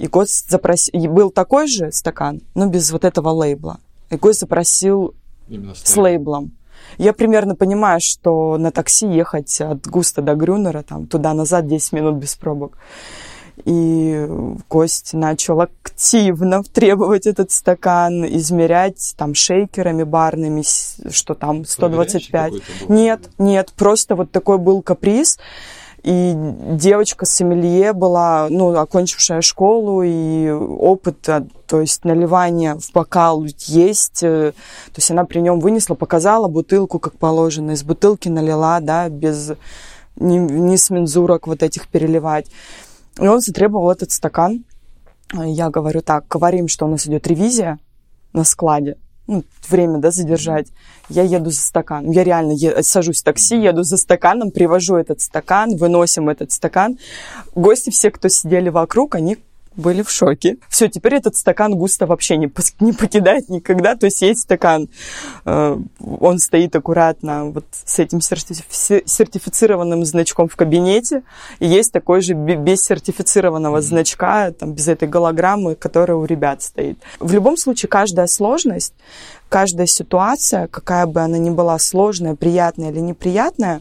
И гость запросил... Был такой же стакан, но без вот этого лейбла. И гость запросил Именно с лейблом. Я примерно понимаю, что на такси ехать от Густа до Грюнера, там, туда-назад 10 минут без пробок. И гость начал активно [laughs] требовать этот стакан, измерять там шейкерами барными, что там 125. Нет, нет, просто вот такой был каприз. И девочка сомелье была, ну, окончившая школу, и опыт, то есть наливание в бокал есть. Э, то есть она при нем вынесла, показала бутылку, как положено, из бутылки налила, да, без ни, ни с мензурок вот этих переливать. И он затребовал этот стакан. Я говорю так, говорим, что у нас идет ревизия на складе. Ну, время, да, задержать. Я еду за стаканом. Я реально е- сажусь в такси, еду за стаканом, привожу этот стакан, выносим этот стакан. Гости все, кто сидели вокруг, они были в шоке. Все, теперь этот стакан густо вообще не, не покидает никогда. То есть есть стакан, э, он стоит аккуратно вот с этим сертифи- сертифицированным значком в кабинете, и есть такой же без сертифицированного значка, там, без этой голограммы, которая у ребят стоит. В любом случае, каждая сложность, каждая ситуация, какая бы она ни была сложная, приятная или неприятная,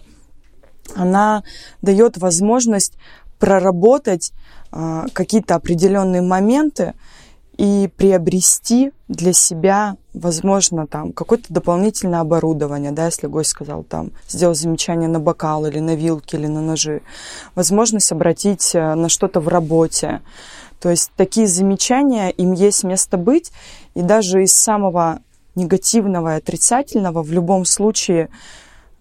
она дает возможность проработать какие-то определенные моменты и приобрести для себя, возможно, там какое-то дополнительное оборудование, да, если гость сказал там, сделал замечание на бокал или на вилки или на ножи, возможность обратить э, на что-то в работе. То есть такие замечания, им есть место быть, и даже из самого негативного и отрицательного в любом случае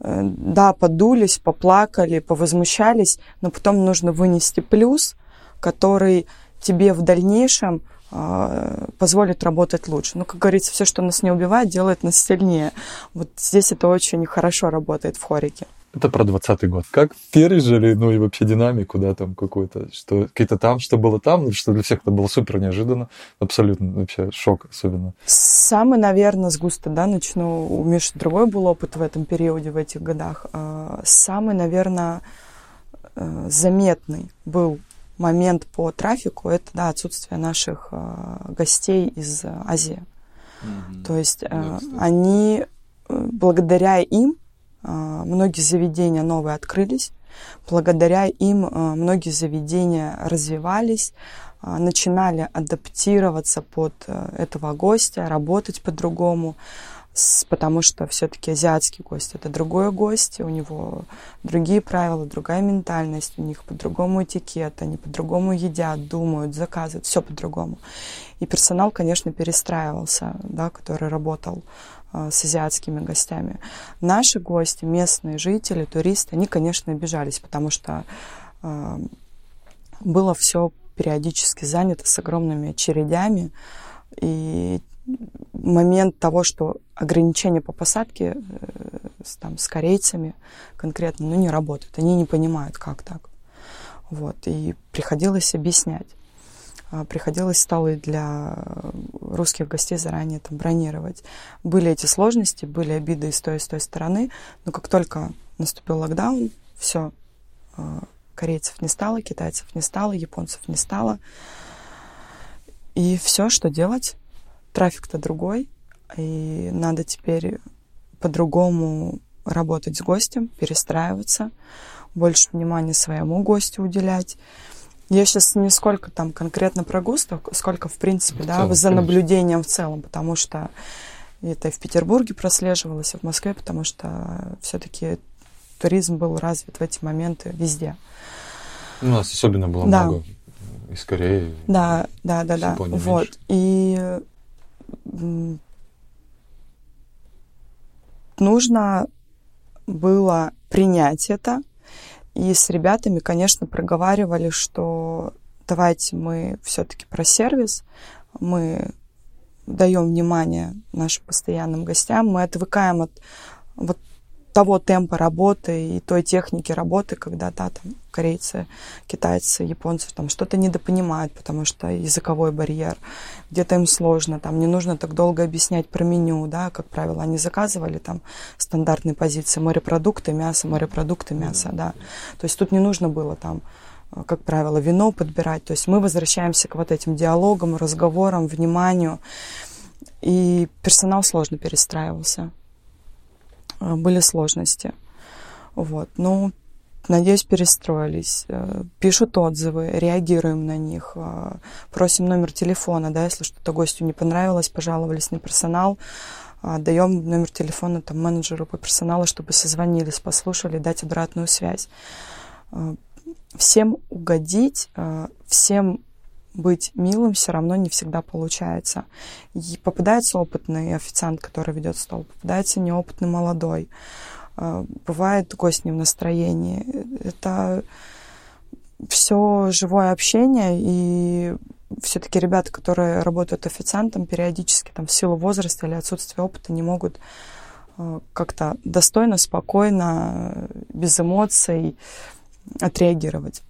э, да, подулись, поплакали, повозмущались, но потом нужно вынести плюс – который тебе в дальнейшем э, позволит работать лучше. Ну, как говорится, все, что нас не убивает, делает нас сильнее. Вот здесь это очень хорошо работает в хорике. Это про двадцатый год. Как пережили, ну и вообще динамику, да, там какую-то, что какие-то там, что было там, ну, что для всех это было супер неожиданно, абсолютно вообще шок особенно. Самый, наверное, с густо, да, начну, у Миши другой был опыт в этом периоде, в этих годах. А, самый, наверное, э, заметный был момент по трафику это да, отсутствие наших э, гостей из Азии. Mm-hmm. То есть э, да, они, э, благодаря им, э, многие заведения новые открылись, благодаря им э, многие заведения развивались, э, начинали адаптироваться под э, этого гостя, работать по-другому потому что все-таки азиатский гость это другой гость, у него другие правила, другая ментальность, у них по-другому этикет, они по-другому едят, думают, заказывают, все по-другому. И персонал, конечно, перестраивался, да, который работал э, с азиатскими гостями. Наши гости, местные жители, туристы, они, конечно, обижались, потому что э, было все периодически занято с огромными очередями, и момент того, что ограничения по посадке э, с, там, с корейцами конкретно ну, не работают. Они не понимают, как так. Вот. И приходилось объяснять. А, приходилось столы для русских гостей заранее там бронировать. Были эти сложности, были обиды и с той, и с той стороны, но как только наступил локдаун, все, а, корейцев не стало, китайцев не стало, японцев не стало. И все, что делать? Трафик-то другой, и надо теперь по-другому работать с гостем, перестраиваться, больше внимания своему гостю уделять. Я сейчас не сколько там конкретно про густо, сколько, в принципе, в да, целом, за наблюдением в целом, потому что это и в Петербурге прослеживалось, и в Москве, потому что все-таки туризм был развит в эти моменты везде. У нас особенно было да. много из Кореи. Да, да, да, да. Вот. И нужно было принять это. И с ребятами, конечно, проговаривали, что давайте мы все-таки про сервис, мы даем внимание нашим постоянным гостям, мы отвыкаем от вот того темпа работы и той техники работы, когда, да, там, корейцы, китайцы, японцы там что-то недопонимают, потому что языковой барьер, где-то им сложно, там не нужно так долго объяснять про меню, да, как правило, они заказывали там стандартные позиции морепродукты, мясо, морепродукты, мясо, да. То есть тут не нужно было там как правило, вино подбирать. То есть мы возвращаемся к вот этим диалогам, разговорам, вниманию. И персонал сложно перестраивался. Э, были сложности. Вот. Но надеюсь, перестроились, э, пишут отзывы, реагируем на них, э, просим номер телефона, да, если что-то гостю не понравилось, пожаловались на персонал, даем номер телефона там, менеджеру по персоналу, чтобы созвонились, послушали, дать обратную связь. Всем угодить, всем быть милым все равно не всегда получается. И попадается опытный официант, который ведет стол, попадается неопытный молодой. А, бывает гость не в настроении. Это все живое общение, и все-таки ребята, которые работают официантом, периодически там в силу возраста или отсутствия опыта не могут а, как-то достойно, спокойно, без эмоций отреагировать.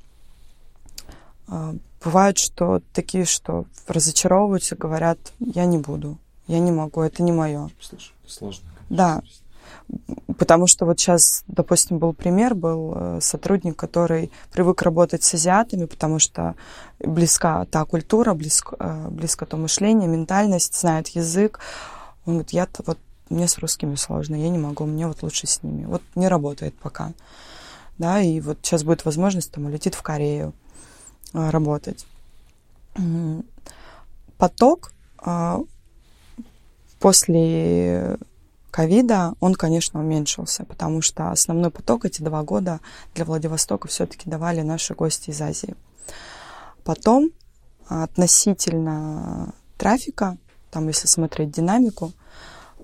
Бывает, что такие, что разочаровываются, говорят, я не буду, я не могу, это не мое. Сложно. Да. Потому что вот сейчас, допустим, был пример, был э, сотрудник, который привык работать с азиатами, потому что близка та культура, близко, э, близко то мышление, ментальность, знает язык. Он говорит, я-то вот, мне с русскими сложно, я не могу, мне вот лучше с ними. Вот не работает пока. Да, и вот сейчас будет возможность, там, улетит в Корею работать. Поток после ковида, он, конечно, уменьшился, потому что основной поток эти два года для Владивостока все-таки давали наши гости из Азии. Потом относительно трафика, там, если смотреть динамику,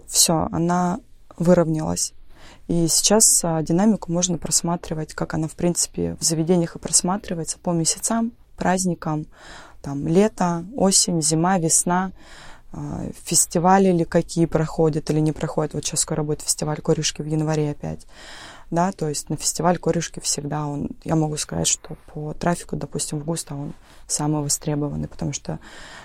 все, она выровнялась. И сейчас а, динамику можно просматривать, как она, в принципе, в заведениях и просматривается по месяцам, праздникам, там, лето, осень, зима, весна. А, фестивали или какие проходят или не проходят. Вот сейчас скоро будет фестиваль корешки в январе опять. Да, то есть на фестиваль корешки всегда он, я могу сказать, что по трафику, допустим, в Густо он самый востребованный, потому что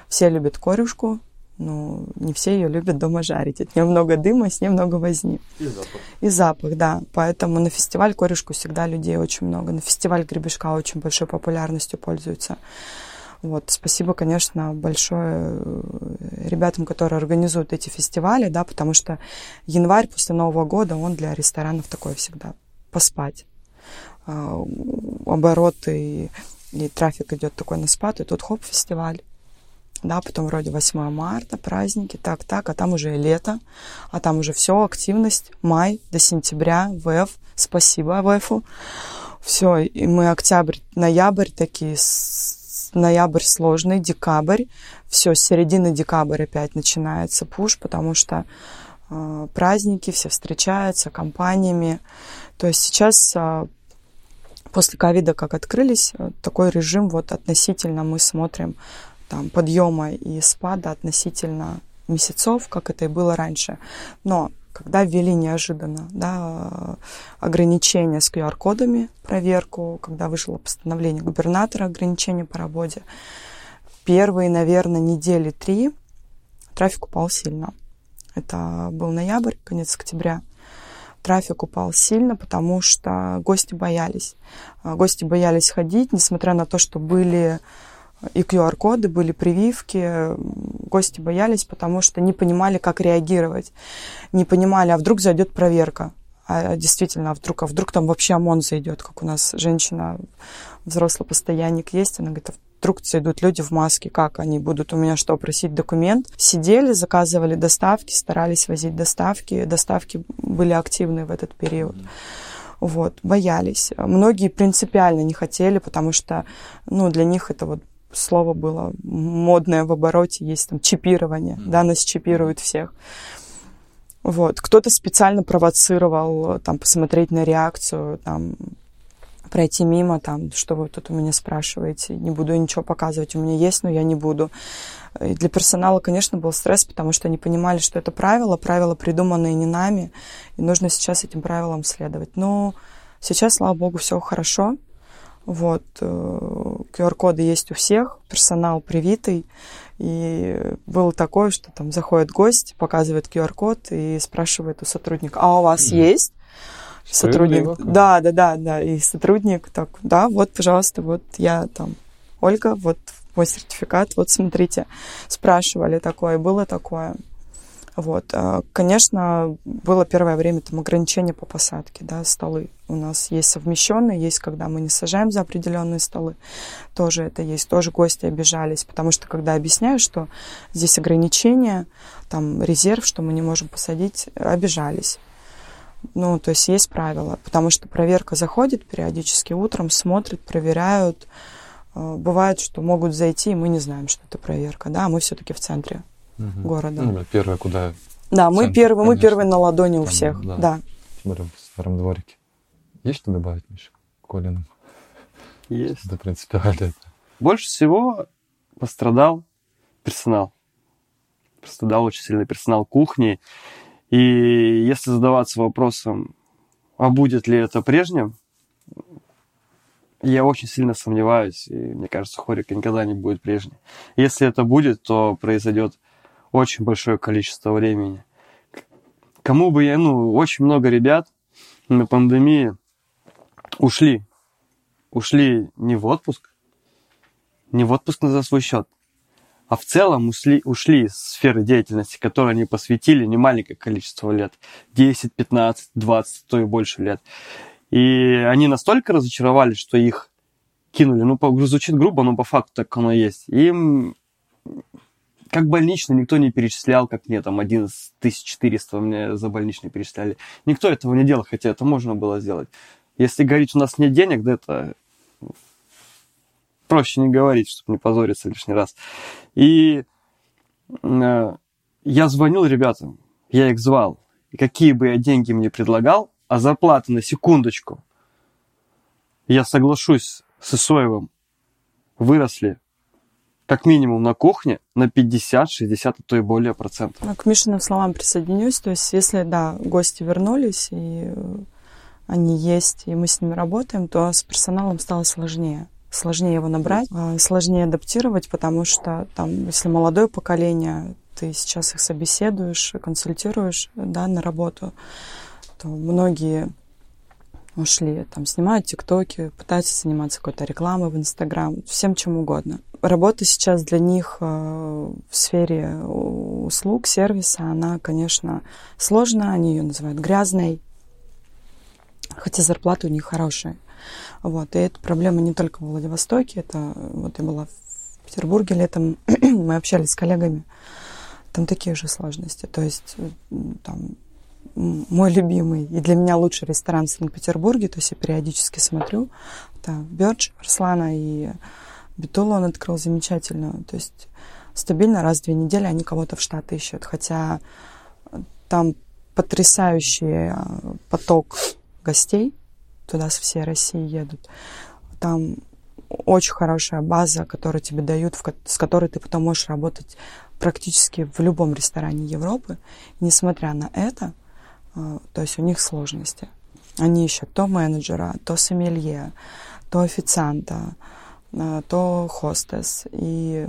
все любят корешку, но не все ее любят дома жарить. От нее много дыма, с ней много возни. И запах. И запах, да. Поэтому на фестиваль корешку всегда людей очень много. На фестиваль гребешка очень большой популярностью пользуется. Вот, спасибо, конечно, большое э, ребятам, которые организуют эти фестивали, да, потому что январь после Нового года, он для ресторанов такой всегда поспать. А, обороты и, и трафик идет такой на спад, и тут хоп, фестиваль. Да, потом вроде 8 марта, праздники, так, так, а там уже лето, а там уже все, активность, май до сентября, ВФ, спасибо ВФу. Все, и мы октябрь, ноябрь такие ноябрь сложный, декабрь, все, с середины декабря опять начинается пуш, потому что э, праздники, все встречаются компаниями. То есть сейчас э, после ковида, как открылись, э, такой режим вот относительно мы смотрим там подъема и спада относительно месяцев, как это и было раньше. Но когда ввели неожиданно да, ограничения с QR-кодами, проверку, когда вышло постановление губернатора ограничения по работе, первые, наверное, недели три трафик упал сильно. Это был ноябрь, конец октября. Трафик упал сильно, потому что гости боялись. Гости боялись ходить, несмотря на то, что были и QR-коды, были прививки. Гости боялись, потому что не понимали, как реагировать. Не понимали, а вдруг зайдет проверка. А действительно, а вдруг, а вдруг там вообще ОМОН зайдет, как у нас женщина, взрослый постоянник есть, она говорит, а вдруг зайдут люди в маске, как они будут у меня что, просить документ? Сидели, заказывали доставки, старались возить доставки, доставки были активны в этот период. Вот, боялись. Многие принципиально не хотели, потому что, ну, для них это вот слово было модное в обороте, есть там чипирование, mm-hmm. да, нас чипируют всех. Вот. Кто-то специально провоцировал там посмотреть на реакцию, там пройти мимо, там, что вы тут у меня спрашиваете, не буду ничего показывать, у меня есть, но я не буду. И для персонала, конечно, был стресс, потому что они понимали, что это правило, правила, придуманные не нами, и нужно сейчас этим правилам следовать. Но сейчас, слава богу, все хорошо, вот, QR-коды э, есть у всех, персонал привитый. И было такое, что там заходит гость, показывает QR-код и спрашивает у сотрудника, а у вас mm. есть? Сотрудник, да, да, да, да, и сотрудник так, да, вот, пожалуйста, вот я там, Ольга, вот мой сертификат, вот смотрите, спрашивали такое, было такое. Вот. А, конечно, было первое время там ограничение по посадке, да, столы. У нас есть совмещенные, есть, когда мы не сажаем за определенные столы. Тоже это есть. Тоже гости обижались, потому что когда объясняю, что здесь ограничения, там резерв, что мы не можем посадить, обижались. Ну, то есть есть правила, потому что проверка заходит периодически утром, смотрят, проверяют. А, бывает, что могут зайти, и мы не знаем, что это проверка, да, а мы все-таки в центре угу. города. Ну, первое, куда... Да, мы первые, мы первые на ладони у Там, всех, да. да. Тем более в старом дворике. Есть что добавить, Миша, Колиным? Есть. Да, принципиально. Больше всего пострадал персонал. Пострадал очень сильно персонал кухни. И если задаваться вопросом, а будет ли это прежним, я очень сильно сомневаюсь, и мне кажется, Хорика никогда не будет прежней. Если это будет, то произойдет очень большое количество времени. Кому бы я, ну, очень много ребят на пандемии ушли. Ушли не в отпуск, не в отпуск за свой счет, а в целом ушли, ушли из сферы деятельности, которой они посвятили немаленькое количество лет, 10, 15, 20, то и больше лет. И они настолько разочаровались, что их кинули. Ну, звучит грубо, но по факту так оно есть. Им как больничный никто не перечислял, как мне там 11400 мне за больничный перечисляли. Никто этого не делал, хотя это можно было сделать. Если говорить, у нас нет денег, да это проще не говорить, чтобы не позориться лишний раз. И э, я звонил ребятам, я их звал. И какие бы я деньги мне предлагал, а зарплаты на секундочку, я соглашусь с Исоевым, выросли как минимум на кухне на 50, 60, а то и более процентов. Ну, к Мишиным словам присоединюсь. То есть, если, да, гости вернулись, и они есть, и мы с ними работаем, то с персоналом стало сложнее. Сложнее его набрать, а, сложнее адаптировать, потому что там, если молодое поколение, ты сейчас их собеседуешь, консультируешь, да, на работу, то многие ушли, там, снимают тиктоки, пытаются заниматься какой-то рекламой в Инстаграм, всем чем угодно. Работа сейчас для них э, в сфере услуг, сервиса, она, конечно, сложная, они ее называют грязной, хотя зарплаты у них хорошие. Вот, и это проблема не только в Владивостоке, это вот я была в Петербурге летом, [clears throat] мы общались с коллегами, там такие же сложности, то есть там мой любимый и для меня лучший ресторан в Санкт-Петербурге, то есть я периодически смотрю. Это Бёрдж Арслана и Битулу он открыл замечательно. То есть стабильно раз в две недели они кого-то в Штаты ищут. Хотя там потрясающий а, поток гостей, туда со всей России едут. Там очень хорошая база, которую тебе дают, с которой ты потом можешь работать практически в любом ресторане Европы. И несмотря на это, а, то есть у них сложности. Они ищут то менеджера, то сомелье, то официанта, то хостес. И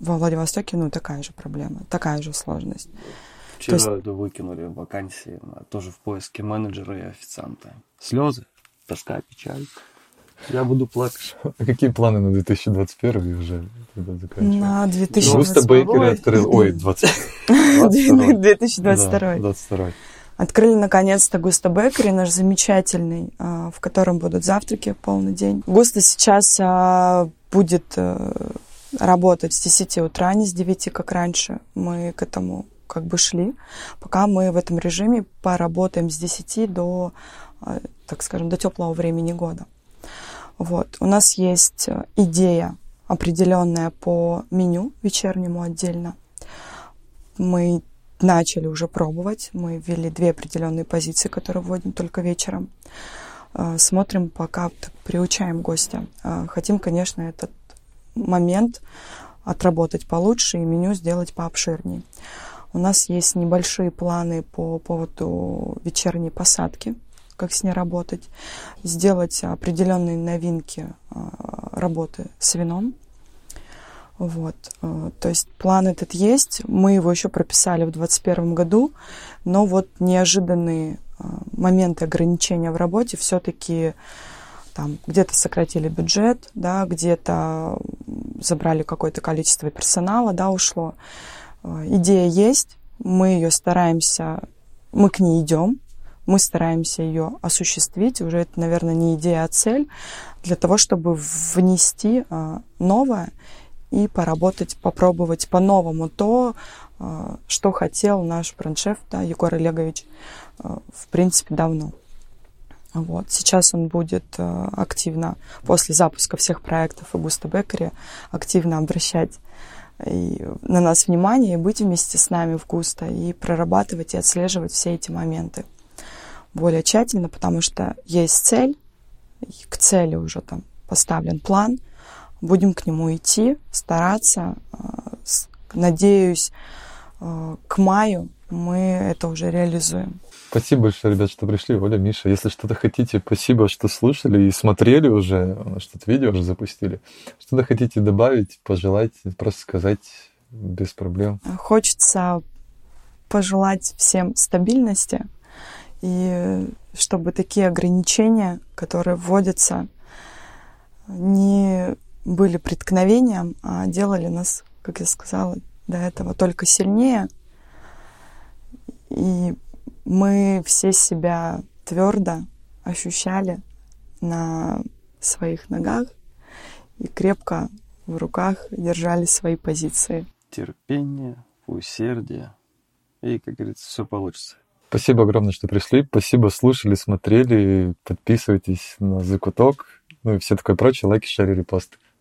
во Владивостоке, ну, такая же проблема, такая же сложность. Вчера есть... выкинули вакансии тоже в поиске менеджера и официанта. Слезы, тоска, печаль. Я буду плакать. [laughs] А какие планы на 2021 уже На 2022? Густо Бейкери открыл. Ой, 20... 2022. 22. Открыли наконец-то Густо Бэкери, наш замечательный, а, в котором будут завтраки полный день. Густо сейчас а, будет э, работать с 10 утра, не с 9, как раньше. Мы к этому как бы шли, пока мы в этом режиме поработаем с 10 до, а, так скажем, до теплого времени года. Вот. У нас есть э, идея определенная по меню вечернему отдельно. Мы начали уже пробовать. Мы ввели две определенные позиции, которые вводим только вечером. А, смотрим, пока приучаем гостя. А, хотим, конечно, этот момент отработать получше и меню сделать пообширнее. У нас есть небольшие планы по поводу вечерней посадки, как с ней работать, сделать определенные новинки а, работы с вином, вот. Э, то есть план этот есть. Мы его еще прописали в 2021 году, но вот неожиданные э, моменты ограничения в работе все-таки там где-то сократили бюджет, да, где-то забрали какое-то количество персонала, да, ушло. Э, идея есть, Мы ее стараемся, мы к ней идем, мы стараемся ее осуществить. Уже это, наверное, не идея, а цель для того, чтобы внести новое и поработать, попробовать по-новому то, а, что хотел наш бренд-шеф да, Егор Олегович, а, в принципе, давно. Вот. Сейчас он будет активно, после запуска всех проектов Augusta Беккери, активно обращать и на нас внимание, и быть вместе с нами в Густо, и прорабатывать и отслеживать все эти моменты более тщательно, потому что есть цель, к цели уже там поставлен план, будем к нему идти, стараться. А, надеюсь, а, к маю мы это уже реализуем. Спасибо большое, ребят, что пришли. Оля, Миша, если что-то хотите, спасибо, что слушали и смотрели уже, что-то видео уже запустили. Что-то хотите добавить, пожелать, просто сказать без проблем. Хочется пожелать всем стабильности, и чтобы такие ограничения, которые вводятся, не были преткновением, а делали нас, как я сказала до этого, только сильнее. И мы все себя твердо ощущали на своих ногах и крепко в руках держали свои позиции. Терпение, усердие, и, как говорится, все получится. Спасибо огромное, что пришли. Спасибо, слушали, смотрели. Подписывайтесь на Закуток. Ну и все такое прочее. Лайки, шари, репосты.